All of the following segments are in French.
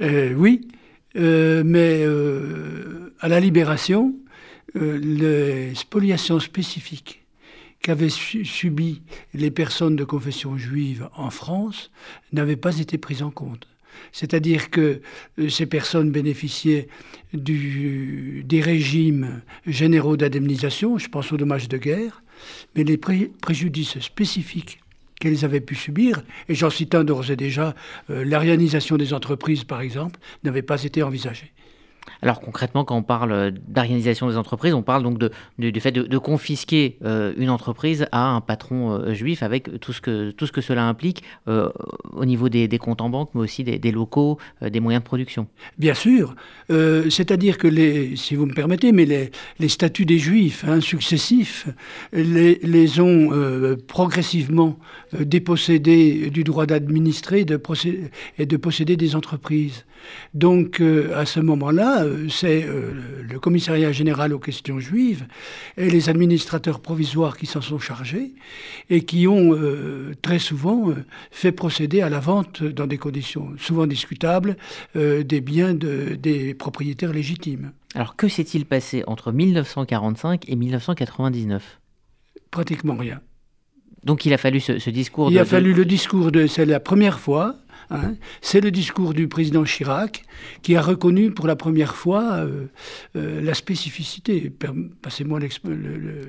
Oui, mais à la libération, les spoliations spécifiques qu'avaient subies les personnes de confession juive en France n'avaient pas été prises en compte. C'est-à-dire que euh, ces personnes bénéficiaient des régimes généraux d'indemnisation, je pense aux dommages de guerre, mais les préjudices spécifiques qu'elles avaient pu subir, et j'en cite un d'ores et déjà, euh, l'arianisation des entreprises par exemple, n'avaient pas été envisagées. Alors concrètement, quand on parle euh, d'organisation des entreprises, on parle donc du fait de, confisquer euh, une entreprise à un patron euh, juif avec tout ce que, cela implique au niveau des, comptes en banque, mais aussi des, locaux, des moyens de production. Bien sûr. C'est-à-dire que, les, si vous me permettez, mais les, les statuts des juifs hein, successifs les, les ont progressivement dépossédés du droit d'administrer et de posséder des entreprises. Donc à ce moment-là, euh, c'est euh, le commissariat général aux questions juives et les administrateurs provisoires qui s'en sont chargés et qui ont euh, très souvent fait procéder à la vente dans des conditions souvent discutables des biens des propriétaires légitimes. Alors que s'est-il passé entre 1945 et 1999 Pratiquement rien. Donc il a fallu ce, discours. Il a fallu le discours de. C'est la première fois Hein. C'est le discours du président Chirac qui a reconnu pour la première fois euh, euh, la spécificité, passez-moi euh,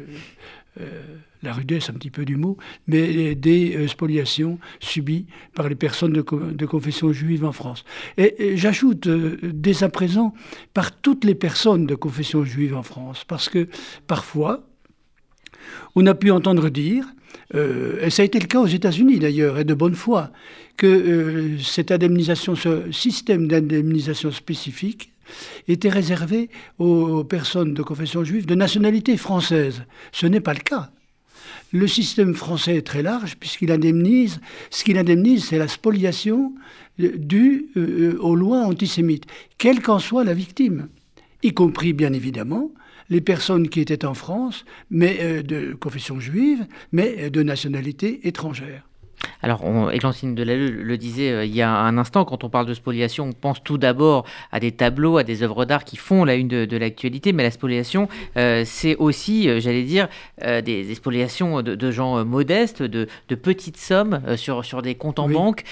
la rudesse un petit peu du mot, mais des spoliations subies par les personnes de, confession juive en France. Et, j'ajoute dès à présent par toutes les personnes de confession juive en France, parce que parfois, on a pu entendre dire, et ça a été le cas aux États-Unis d'ailleurs, et de bonne foi, que euh, cette indemnisation, ce système d'indemnisation spécifique était réservé aux personnes de confession juive de nationalité française. Ce n'est pas le cas. Le système français est très large puisqu'il indemnise, ce qu'il indemnise, c'est la spoliation due euh, aux lois antisémites, quelle qu'en soit la victime, y compris bien évidemment les personnes qui étaient en France, mais euh, de confession juive, mais de nationalité étrangère. Alors, on, Églantine Delalleux le disait euh, il y a un instant, quand on parle de spoliation, on pense tout d'abord à des tableaux, à des œuvres d'art qui font la une de, l'actualité, mais la spoliation, euh, c'est aussi, euh, j'allais dire, des, spoliations de, gens modestes, de, petites sommes sur, sur des comptes en banque.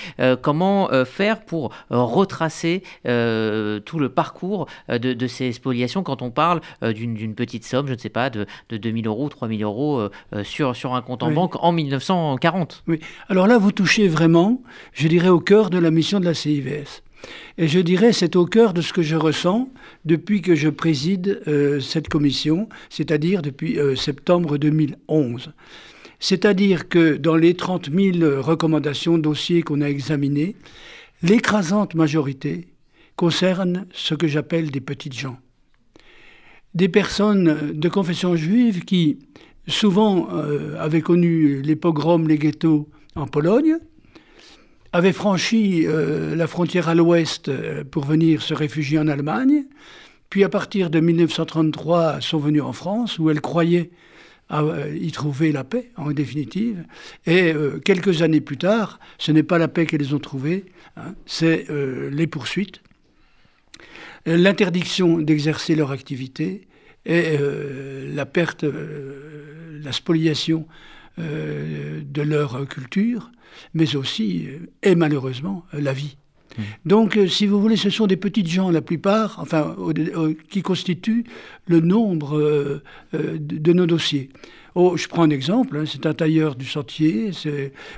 comment faire pour retracer tout le parcours de, ces spoliations quand on parle d'une petite somme, je ne sais pas, de, de 2000 euros, 3000 euros sur, sur un compte en banque en 1940 Oui, alors là, vous touchez vraiment, je dirais, au cœur de la mission de la CIVS. Et je dirais, c'est au cœur de ce que je ressens depuis que je préside euh, cette commission, c'est-à-dire depuis euh, septembre 2011. C'est-à-dire que dans les 30 000 recommandations, dossiers qu'on a examinés, l'écrasante majorité concerne ce que j'appelle des petites gens. Des personnes de confession juive qui, souvent, euh, avaient connu les pogroms, les ghettos en Pologne, avait franchi euh, la frontière à l'ouest euh, pour venir se réfugier en Allemagne, puis à partir de 1933 sont venus en France où elles croyaient euh, y trouver la paix en définitive. Et quelques années plus tard, ce n'est pas la paix qu'elles ont trouvée, hein, c'est les poursuites, l'interdiction d'exercer leur activité et la perte, la spoliation de leur culture, mais aussi, euh, et malheureusement, euh, la vie. Mmh. Donc, si vous voulez, ce sont des petites gens, la plupart, enfin, qui constituent le nombre de nos dossiers. Oh, je prends un exemple, hein, c'est un tailleur du sentier,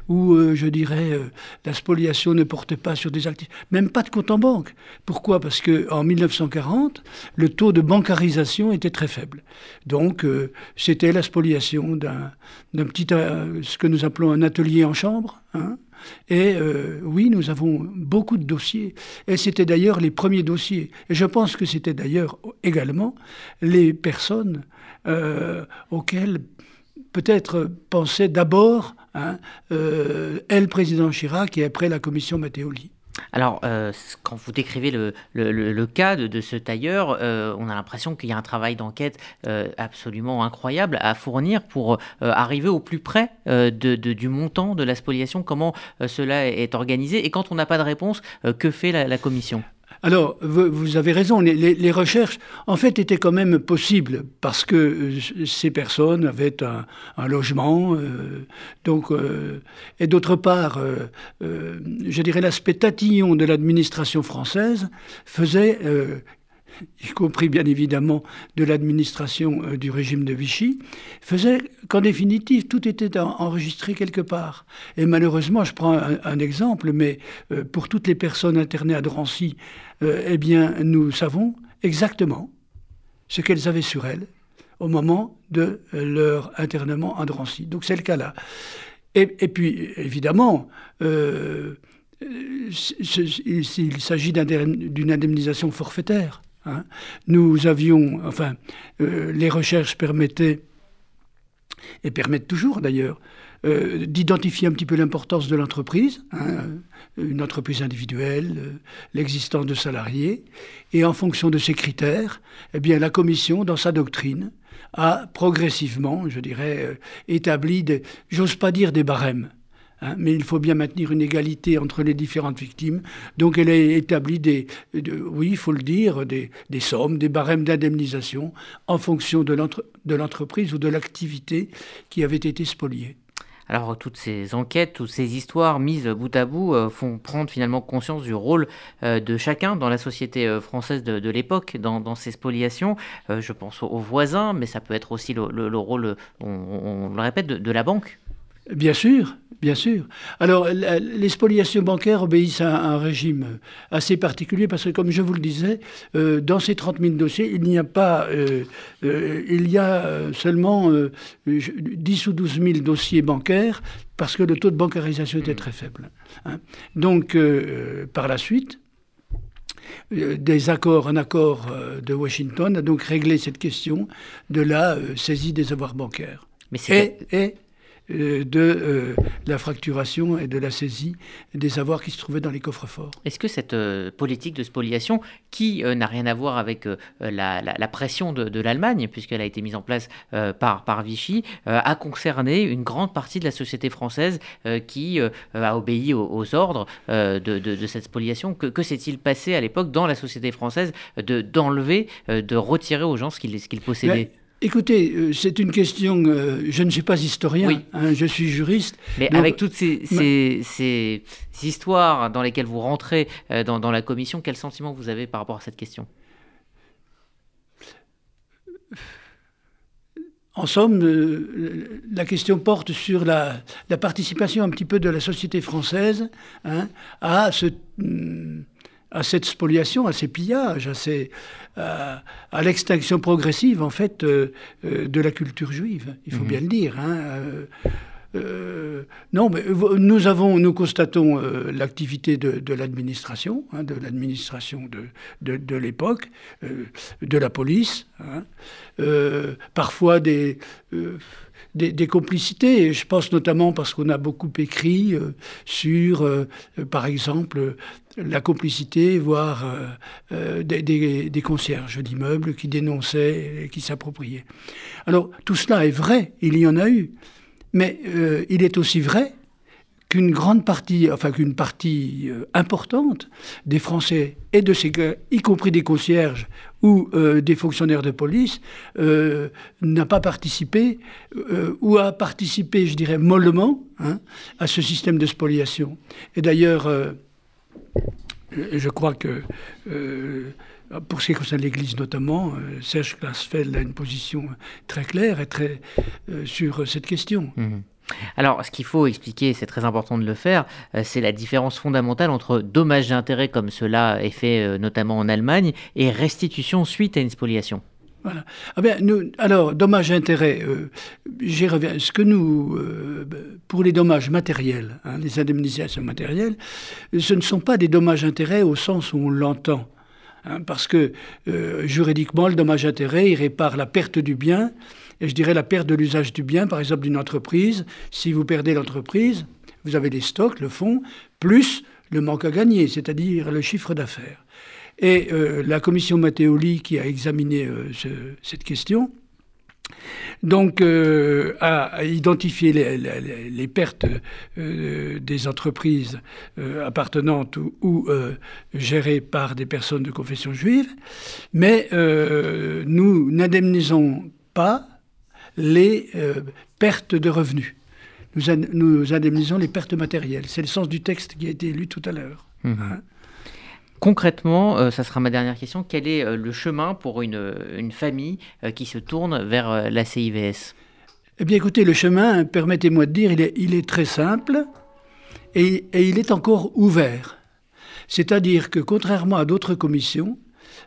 où euh, je dirais euh, la spoliation ne portait pas sur des actifs, même pas de compte en banque. Pourquoi? Parce qu'en 1940, le taux de bancarisation était très faible. Donc euh, c'était la spoliation d'un petit, ce que nous appelons un atelier en chambre. Hein. Et oui, nous avons beaucoup de dossiers. Et c'était d'ailleurs les premiers dossiers. Et je pense que c'était d'ailleurs également les personnes auxquelles peut-être penser d'abord, hein, euh, elle, président Chirac, et après la commission Mattéoli. Alors, euh, quand vous décrivez le, le, cas de, ce tailleur, euh, on a l'impression qu'il y a un travail d'enquête absolument incroyable à fournir pour arriver au plus près de, du montant de la spoliation, comment cela est organisé. Et quand on n'a pas de réponse, que fait la, commission? Alors, vous, avez raison, les, recherches, en fait, étaient quand même possibles parce que euh, ces personnes avaient un, logement, euh, donc, euh, et d'autre part, je dirais l'aspect tatillon de l'administration française faisait y compris bien évidemment de l'administration euh, du régime de Vichy, faisait qu'en définitive, tout était enregistré quelque part. Et malheureusement, je prends un, exemple, mais euh, pour toutes les personnes internées à Drancy, euh, eh bien, nous savons exactement ce qu'elles avaient sur elles au moment de leur internement à Drancy. Donc c'est le cas là. Et, puis, évidemment, il s'agit d'une indemnisation forfaitaire. Hein. Nous avions, enfin, euh, les recherches permettaient, et permettent toujours d'ailleurs, euh, d'identifier un petit peu l'importance de l'entreprise, hein, une entreprise individuelle, euh, l'existence de salariés, et en fonction de ces critères, eh bien, la Commission, dans sa doctrine, a progressivement, je dirais, établi, j'ose pas dire des barèmes, Hein, mais il faut bien maintenir une égalité entre les différentes victimes. Donc elle a établi des, oui, il faut le dire, des, sommes, des barèmes d'indemnisation en fonction de l'entreprise ou de l'activité qui avait été spoliée. Alors toutes ces enquêtes, toutes ces histoires mises bout à bout euh, font prendre finalement conscience du rôle euh, de chacun dans la société euh, française de, l'époque, dans, ces spoliations. je pense aux, voisins, mais ça peut être aussi le, rôle, on, le répète, de la banque. Bien sûr, bien sûr. Alors, les spoliations bancaires obéissent à un régime assez particulier parce que, comme je vous le disais, euh, dans ces 30 000 dossiers, il n'y a pas, euh, euh, il y a seulement 10 ou 12 000 dossiers bancaires parce que le taux de bancarisation était très faible. Hein. Donc, par la suite, des accords, un accord de Washington a donc réglé cette question de la saisie des avoirs bancaires. Mais et, de euh, la fracturation et de la saisie des avoirs qui se trouvaient dans les coffres-forts. Est-ce que cette euh, politique de spoliation, qui n'a rien à voir avec la, pression de, l'Allemagne, puisqu'elle a été mise en place par, par Vichy, a concerné une grande partie de la société française qui a obéi aux, ordres de, cette spoliation? Que, s'est-il passé à l'époque dans la société française d'enlever, de, retirer aux gens ce qu'ils possédaient Écoutez, euh, c'est une question, euh, je ne suis pas historien, hein, je suis juriste. Mais avec toutes ces, histoires dans lesquelles vous rentrez euh, dans, la commission, quel sentiment vous avez par rapport à cette question? En somme, la question porte sur la, participation un petit peu de la société française hein, à ce hum, à cette spoliation, à ces pillages, à, ces, à, l'extinction progressive en fait euh, euh, de la culture juive. Il faut mhm. bien le dire. Hein, euh, non, mais nous avons, nous constatons l'activité de, l'administration, hein, de l'administration de, de, l'époque, de la police, hein, parfois des des, complicités. je pense notamment parce qu'on a beaucoup écrit euh, sur, euh, par exemple, la complicité, voire euh, des, des, concierges d'immeubles qui dénonçaient et qui s'appropriaient. Alors tout cela est vrai, il y en a eu. Mais il est aussi vrai qu'une grande partie, enfin qu'une partie euh, importante des Français et de ces y compris des concierges ou euh, des fonctionnaires de police, euh, n'a pas participé ou a participé, je dirais, mollement hein, à ce système de spoliation. Et d'ailleurs, je crois que pour ce qui concerne l'Église notamment, Serge Glasfeld a une position très claire et très sur cette question. Mmh. Alors, ce qu'il faut expliquer, c'est très important de le faire, euh, c'est la différence fondamentale entre dommages d'intérêt, comme cela est fait euh, notamment en Allemagne, et restitution suite à une spoliation. Ah bien, alors, dommages d'intérêt, euh, j'y reviens. Ce que nous, pour les dommages matériels, hein, les indemnisations matérielles, ce ne sont pas des dommages d'intérêt au sens où on l'entend. Hein, parce que juridiquement, le dommage d'intérêt, il répare la perte du bien et je dirais la perte de l'usage du bien, par exemple d'une entreprise. Si vous perdez l'entreprise, vous avez les stocks, le fonds, plus le manque à gagner, c'est-à-dire le chiffre d'affaires. Et euh, la commission Matteoli qui a examiné euh, cette question donc euh, à, identifier les, pertes euh, des entreprises euh, appartenantes ou, gérées par des personnes de confession juive, mais nous n'indemnisons pas les pertes de revenus. Nous, nous, indemnisons les pertes matérielles. C'est le sens du texte qui a été lu tout à l'heure. Mmh. Hein. Concrètement, euh, ça sera ma dernière question, quel est euh, le chemin pour une, une famille euh, qui se tourne vers la CIVS Eh bien écoutez, le chemin, permettez-moi de dire, il est, très simple et il est encore ouvert. C'est-à-dire que contrairement à d'autres commissions,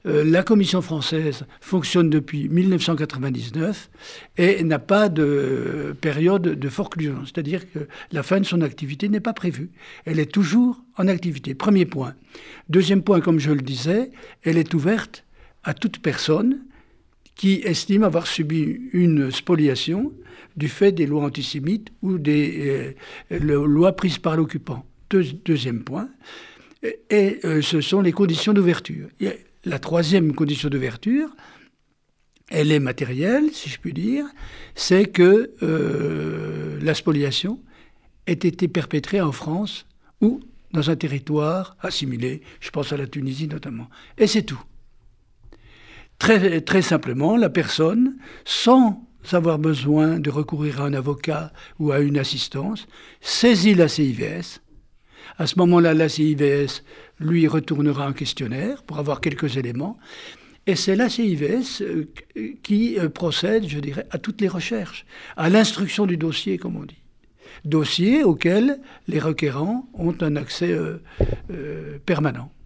euh, la Commission française fonctionne depuis 1999 et n'a pas de période de forclusion, c'est-à-dire que la fin de son activité n'est pas prévue. Elle est toujours en activité. Premier point. Deuxième point, comme je le disais, elle est ouverte à toute personne qui estime avoir subi une spoliation du fait des lois antisémites ou des euh, lois prises par l'occupant. deuxième point. Et, euh, ce sont les conditions d'ouverture. La troisième condition d'ouverture, elle est matérielle, si je puis dire, c'est que euh, la spoliation ait été perpétrée en France ou dans un territoire assimilé, je pense à la Tunisie notamment. Et c'est tout. Très, très simplement, la personne, sans avoir besoin de recourir à un avocat ou à une assistance, saisit la CIVS. À ce moment-là, la CIVS lui retournera un questionnaire pour avoir quelques éléments. Et c'est la CIVS euh, qui euh, procède, je dirais, à toutes les recherches, à l'instruction du dossier, comme on dit. Dossier auquel les requérants ont un accès euh, permanent.